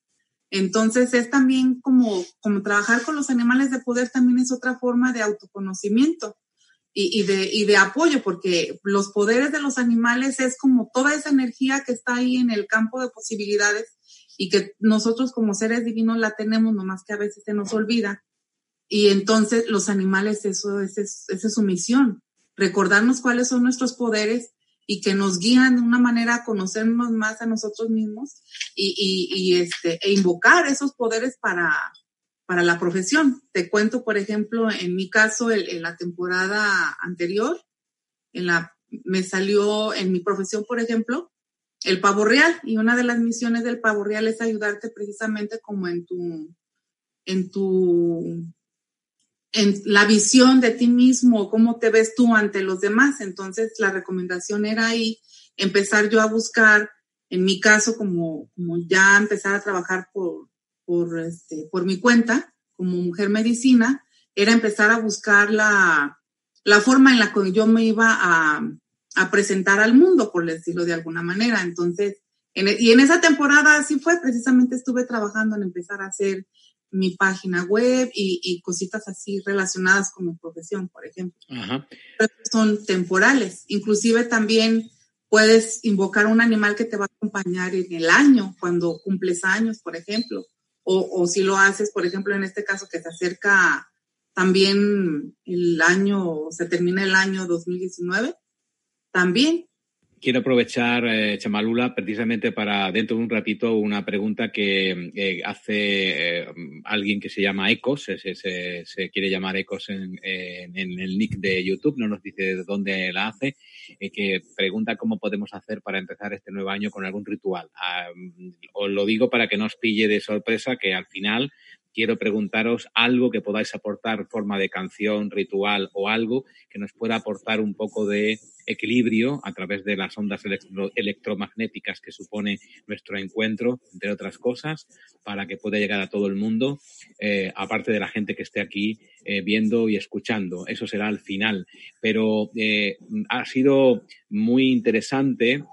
Entonces es también como, como trabajar con los animales de poder también es otra forma de autoconocimiento y, y, de, y de apoyo, porque los poderes de los animales es como toda esa energía que está ahí en el campo de posibilidades y que nosotros como seres divinos la tenemos, nomás que a veces se nos olvida. Y entonces los animales, eso, esa es su misión, recordarnos cuáles son nuestros poderes y que nos guían de una manera a conocernos más a nosotros mismos y, este, e invocar esos poderes para, para la profesión. Te cuento, por ejemplo, en mi caso, en la temporada anterior, en la, me salió en mi profesión, por ejemplo, el pavo real y una de las misiones del pavo real es ayudarte precisamente como en tu, en tu, en la visión de ti mismo, cómo te ves tú ante los demás. Entonces la recomendación era ahí empezar yo a buscar, en mi caso, como, como ya empezar a trabajar por, por, este, por mi cuenta, como mujer medicina, era empezar a buscar la, la forma en la que yo me iba a, a presentar al mundo, por decirlo de alguna manera. Entonces, e, y en esa temporada así fue, precisamente estuve trabajando en empezar a hacer mi página web y, cositas así relacionadas con mi profesión, por ejemplo. Son temporales. Inclusive también puedes invocar un animal que te va a acompañar en el año, cuando cumples años, por ejemplo. O, o si lo haces, por ejemplo, en este caso que se acerca también el año, se termina el año 2019, también. Quiero aprovechar, eh, Chamalula, precisamente para dentro de un ratito una pregunta que eh, hace eh, alguien que se llama Ecos, se, quiere llamar Ecos en, el nick de YouTube, no nos dice de dónde la hace, que pregunta cómo podemos hacer para empezar este nuevo año con algún ritual. Ah, os lo digo para que no os pille de sorpresa que al final quiero preguntaros algo que podáis aportar, forma de canción, ritual o algo que nos pueda aportar un poco de equilibrio a través de las ondas electromagnéticas que supone nuestro encuentro, entre otras cosas, para que pueda llegar a todo el mundo, eh, aparte de la gente que esté aquí eh, viendo y escuchando. Eso será al final. Pero eh, ha sido muy interesante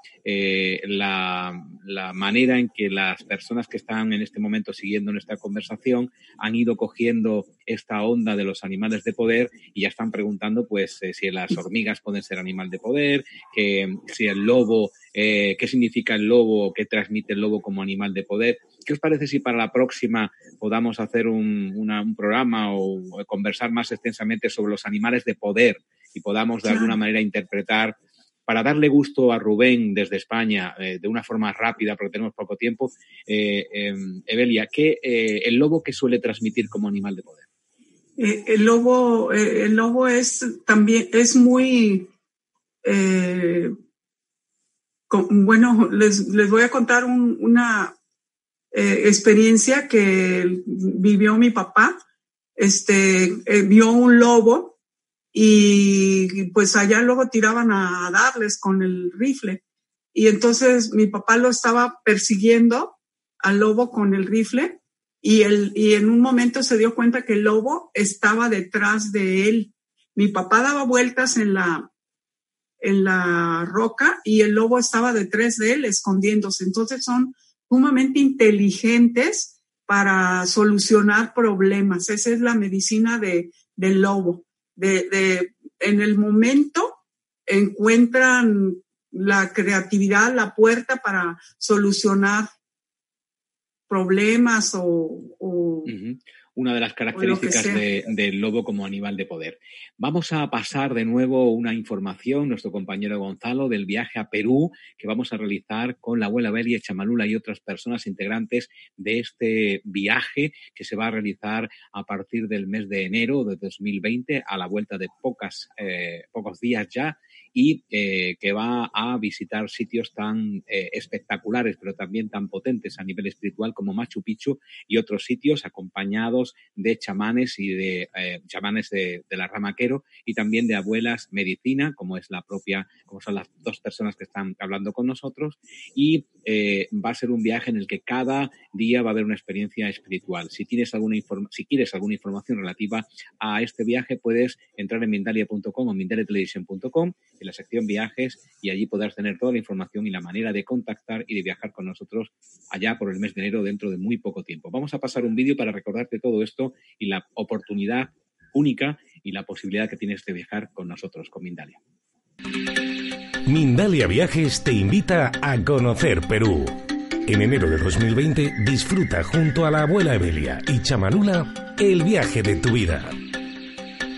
la, la, manera en que las personas que están en este momento siguiendo nuestra conversación han ido cogiendo esta onda de los animales de poder y ya están preguntando pues si las hormigas pueden ser animal de poder, que si el lobo, qué significa el lobo, qué transmite el lobo como animal de poder. ¿Qué os parece si para la próxima podamos hacer un, un programa o, conversar más extensamente sobre los animales de poder y podamos de alguna manera interpretar para darle gusto a Rubén desde España eh, de una forma rápida, porque tenemos poco tiempo, eh, em, Evelia, ¿qué, eh, el lobo que suele transmitir como animal de poder? El lobo, el lobo es también es muy bueno, les, les, voy a contar una, eh, experiencia que vivió mi papá. Este, eh, vio un lobo y pues allá luego tiraban a darles con el rifle. Y entonces mi papá lo estaba persiguiendo al lobo con el rifle y, y en un momento se dio cuenta que el lobo estaba detrás de él. Mi papá daba vueltas en la, en la roca y el lobo estaba detrás de él escondiéndose. Entonces son sumamente inteligentes para solucionar problemas. Esa es la medicina de, del lobo. De, de, en el momento encuentran la creatividad, la puerta para solucionar problemas o, una de las características del lobo como animal de poder. Vamos a pasar de nuevo una información, nuestro compañero Gonzalo, del viaje a Perú que vamos a realizar con la abuela Belia Chamalula y otras personas integrantes de este viaje que se va a realizar a partir del mes de enero de 2020 a la vuelta de pocas, eh, pocos días ya y eh, que va a visitar sitios tan eh, espectaculares, pero también tan potentes a nivel espiritual como Machu Picchu y otros sitios acompañados de chamanes y de eh, chamanes de, la ramaquero y también de abuelas medicina, como es la propia, como son las dos personas que están hablando con nosotros. Y va a ser un viaje en el que cada día va a haber una experiencia espiritual. Si tienes alguna si quieres alguna información relativa a este viaje, puedes entrar en mindalia.com o mindaliatelevisión.com la sección viajes y allí podrás tener toda la información y la manera de contactar y de viajar con nosotros allá por el mes de enero dentro de muy poco tiempo. Vamos a pasar un vídeo para recordarte todo esto y la oportunidad única y la posibilidad que tienes de viajar con nosotros, con Mindalia. Mindalia Viajes te invita a conocer Perú. En enero de 2020 disfruta junto a la abuela Evelia y Chamanula el viaje de tu vida.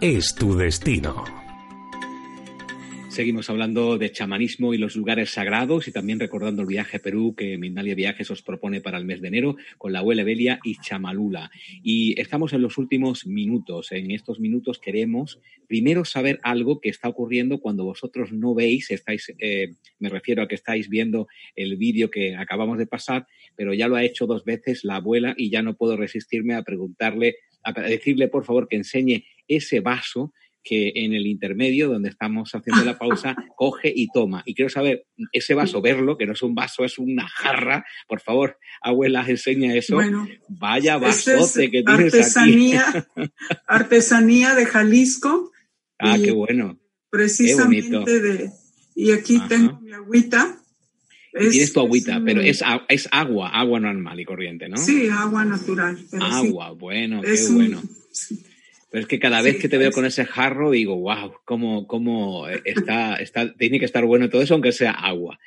es tu destino. Seguimos hablando de chamanismo y los lugares sagrados y también recordando el viaje a Perú que Mindalia Viajes os propone para el mes de enero con la abuela Belia y Chamalula. Y estamos en los últimos minutos. En estos minutos queremos primero saber algo que está ocurriendo cuando vosotros no veis, estáis, eh, me refiero a que estáis viendo el vídeo que acabamos de pasar, pero ya lo ha hecho dos veces la abuela y ya no puedo resistirme a preguntarle, a decirle por favor que enseñe ese vaso que en el intermedio, donde estamos haciendo la pausa, coge y toma. Y quiero saber, ese vaso, verlo, que no es un vaso, es una jarra. Por favor, abuela, enseña eso. Bueno, Vaya vasote que tienes artesanía, Artesanía de Jalisco. Ah, qué bueno. Precisamente de... Y aquí tengo mi agüita. tienes tu agüita, pero es, es agua, agua normal y corriente, ¿no? Sí, agua natural. agua, bueno, qué bueno. Pero es que cada vez que te veo con ese jarro digo, wow, cómo, cómo está, está, tiene que estar bueno todo eso, aunque sea agua.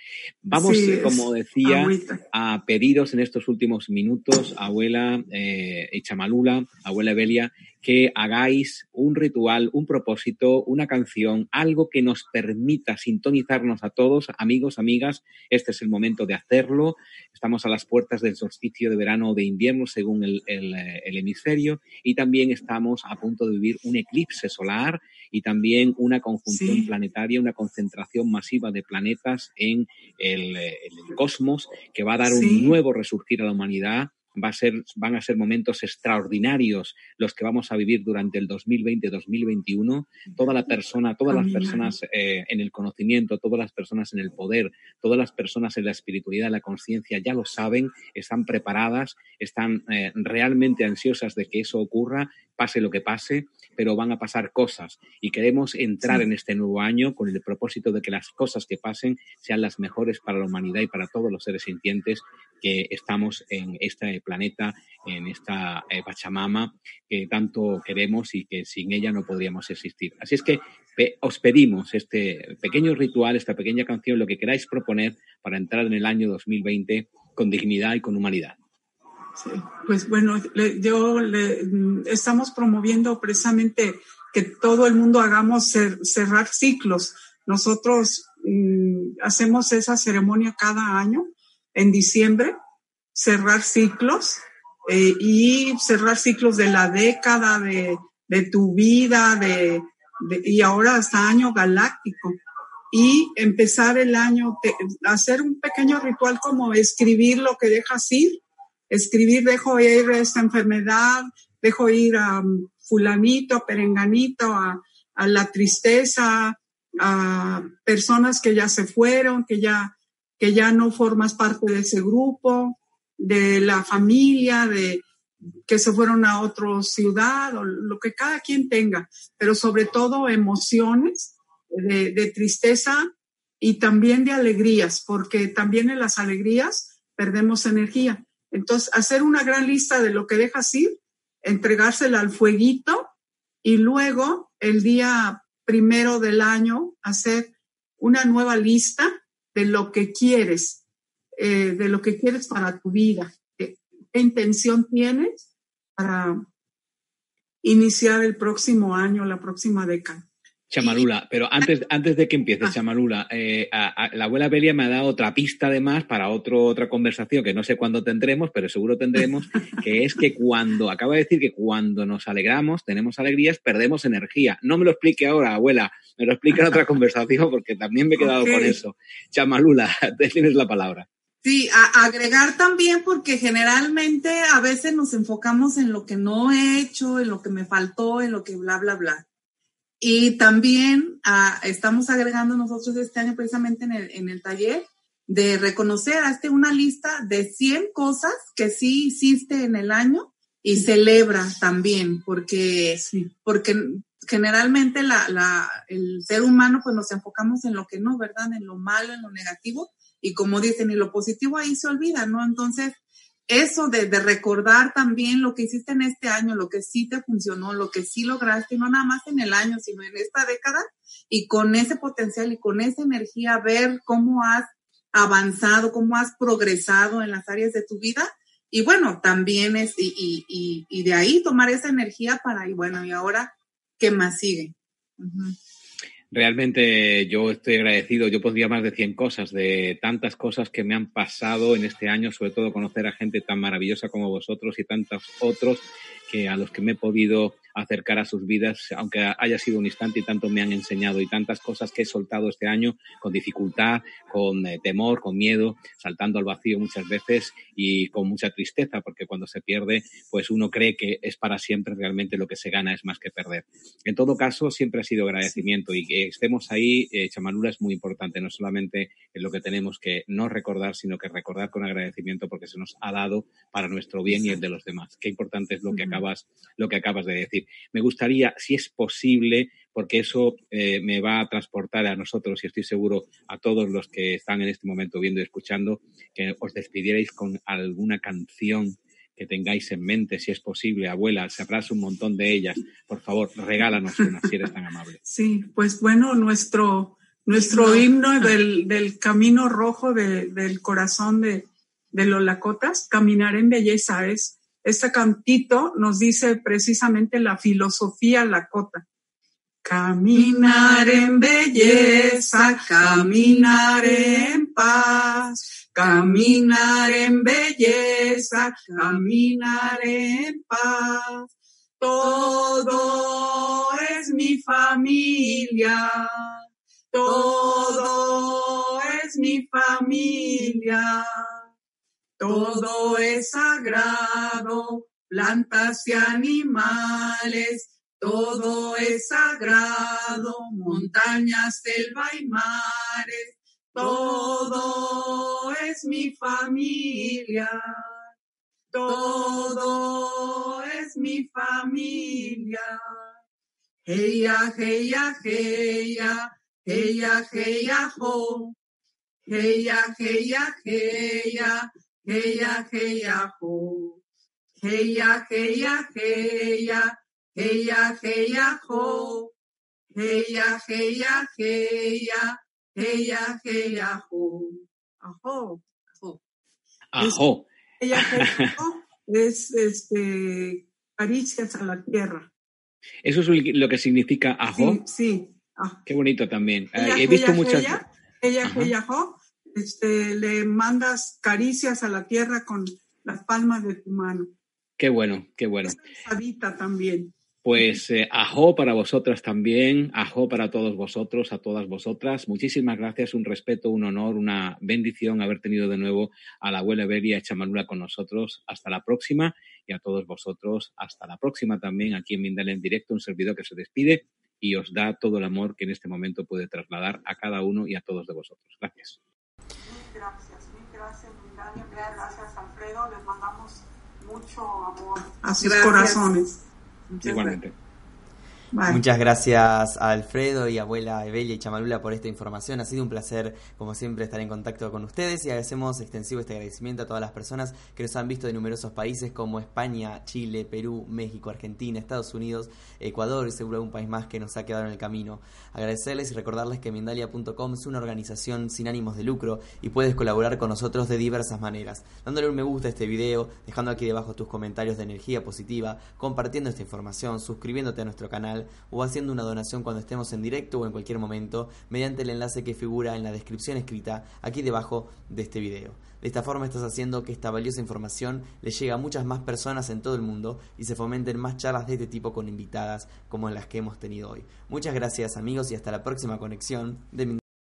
Vamos, como decía, a pediros en estos últimos minutos, abuela eh, Chamalula, abuela Belia, que hagáis un ritual, un propósito, una canción, algo que nos permita sintonizarnos a todos, amigos, amigas. Este es el momento de hacerlo. Estamos a las puertas del solsticio de verano o de invierno, según el, hemisferio, y también estamos a punto de vivir un eclipse solar y también una conjunción planetaria, una concentración masiva de planetas en el, cosmos que va a dar un nuevo resurgir a la humanidad va a ser, van a ser momentos extraordinarios los que vamos a vivir durante el 2020-2021. Toda la persona, todas las personas eh, en el conocimiento, todas las personas en el poder, todas las personas en la espiritualidad, en la conciencia, ya lo saben, están preparadas, están eh, realmente ansiosas de que eso ocurra, pase lo que pase pero van a pasar cosas. Y queremos entrar en este nuevo año con el propósito de que las cosas que pasen sean las mejores para la humanidad y para todos los seres sintientes que estamos en este planeta, en esta eh, Pachamama que tanto queremos y que sin ella no podríamos existir. Así es que os pedimos este pequeño ritual, esta pequeña canción, lo que queráis proponer para entrar en el año 2020 con dignidad y con humanidad. Sí, pues bueno, yo le, mm, estamos promoviendo precisamente que todo el mundo hagamos cerrar ciclos. Nosotros mm, hacemos esa ceremonia cada año en diciembre, cerrar ciclos eh, y cerrar ciclos de la década, de, de tu vida, de, y ahora hasta año galáctico. Y empezar el año, hacer un pequeño ritual como escribir lo que dejas ir escribir, dejo ir esta enfermedad, dejo ir a fulanito, a perenganito, a, la tristeza, a personas que ya se fueron, que ya, que ya no formas parte de ese grupo, de la familia, de que se fueron a otra ciudad o lo que cada quien tenga, pero sobre todo emociones de, de tristeza y también de alegrías, porque también en las alegrías perdemos energía. Entonces, hacer una gran lista de lo que dejas ir, entregársela al fueguito y luego el día primero del año hacer una nueva lista de lo que quieres, eh, de lo que quieres para tu vida, qué intención tienes para iniciar el próximo año, la próxima década. Chamalula, pero antes, antes de que empiece, ah. Chamalula, eh, la abuela Belia me ha dado otra pista además para otro, otra conversación que no sé cuándo tendremos, pero seguro tendremos, que es que cuando, acaba de decir que cuando nos alegramos, tenemos alegrías, perdemos energía. No me lo explique ahora, abuela, me lo explique en otra conversación porque también me he quedado con eso. Chamalula, tienes la palabra. Sí, a agregar también porque generalmente a veces nos enfocamos en lo que no he hecho, en lo que me faltó, en lo que bla, bla, bla. Y también estamos agregando nosotros este año precisamente en el, en el taller de reconocer, hazte una lista de 100 cosas que sí hiciste en el año y y celebra también, porque, porque generalmente la, la, el ser humano pues nos enfocamos en lo que no, ¿verdad? En lo malo, en lo negativo, y como dicen, y lo positivo ahí se olvida, ¿no? Entonces, eso de, recordar también lo que hiciste en este año, lo que sí te funcionó, lo que sí lograste, no nada más en el año, sino en esta década, y con ese potencial y con esa energía, ver cómo has avanzado, cómo has progresado en las áreas de tu vida. Y bueno, también es, y, y, y, de ahí tomar esa energía para, y bueno, y ahora, ¿qué más sigue? Realmente yo estoy agradecido. Yo podría más de 100 cosas, de tantas cosas que me han pasado en este año, sobre todo conocer a gente tan maravillosa como vosotros y tantos otros que a los que me he podido acercar a sus vidas, aunque haya sido un instante y tanto me han enseñado y tantas cosas que he soltado este año con dificultad, con eh, temor, con miedo, saltando al vacío muchas veces y con mucha tristeza, porque cuando se pierde, pues uno cree que es para siempre, realmente lo que se gana es más que perder. En todo caso, siempre ha sido agradecimiento y que estemos ahí, eh, Chamanura es muy importante, no solamente en lo que tenemos que no recordar, sino que recordar con agradecimiento porque se nos ha dado para nuestro bien y el de los demás. Qué importante es lo que acabas, lo que acabas de decir. Me gustaría, si es posible, porque eso eh, me va a transportar a nosotros y estoy seguro a todos los que están en este momento viendo y escuchando, que os despidierais con alguna canción que tengáis en mente, si es posible, abuela, sabrás un montón de ellas. Por favor, regálanos una, si eres tan amable. Sí, pues bueno, nuestro, nuestro himno del, del camino rojo del corazón de, de los Lacotas, Caminar en Belleza, es este cantito nos dice precisamente la filosofía lacota. Caminar en belleza, caminar en paz, caminar en belleza, caminar en paz. Todo es mi familia, todo es mi familia. Todo es sagrado, plantas y animales, todo es sagrado, montañas, selva y mares, todo es mi familia, todo es mi familia. Heya, heya, heya, heya, heya, ho. Heya, heya, heya, Heya, heya, ho. Heya, heya, heya. Heya, heya, ho. Heya, heya, heya. Heya, heya, ho. Ajo. Ajo. Ajo. Heya, heya, ho. Es este, caricias a la tierra. ¿Eso es lo que significa ajo? Sí, sí. Ah. Qué bonito también. Heya, He visto heya, muchas. Heya, heya, ho este, le mandas caricias a la tierra con las palmas de tu mano. Qué bueno, qué bueno. Habita también. Pues eh, ajo para vosotras también, ajo para todos vosotros, a todas vosotras. Muchísimas gracias, un respeto, un honor, una bendición haber tenido de nuevo a la abuela Beria Chamanula con nosotros. Hasta la próxima y a todos vosotros, hasta la próxima también aquí en Mindal en directo, un servidor que se despide y os da todo el amor que en este momento puede trasladar a cada uno y a todos de vosotros. Gracias gracias, mil gracias, Mil gracias, Alfredo. Les mandamos mucho amor a sus corazones. Igualmente. Muchas gracias a Alfredo y abuela Evelia y Chamalula por esta información. Ha sido un placer, como siempre, estar en contacto con ustedes y hacemos extensivo este agradecimiento a todas las personas que nos han visto de numerosos países como España, Chile, Perú, México, Argentina, Estados Unidos, Ecuador y seguro un país más que nos ha quedado en el camino. Agradecerles y recordarles que Mindalia.com es una organización sin ánimos de lucro y puedes colaborar con nosotros de diversas maneras, dándole un me gusta a este video, dejando aquí debajo tus comentarios de energía positiva, compartiendo esta información, suscribiéndote a nuestro o haciendo una donación cuando estemos en directo o en cualquier momento mediante el enlace que figura en la descripción escrita aquí debajo de este video. De esta forma estás haciendo que esta valiosa información le llegue a muchas más personas en todo el mundo y se fomenten más charlas de este tipo con invitadas como las que hemos tenido hoy. Muchas gracias amigos y hasta la próxima conexión de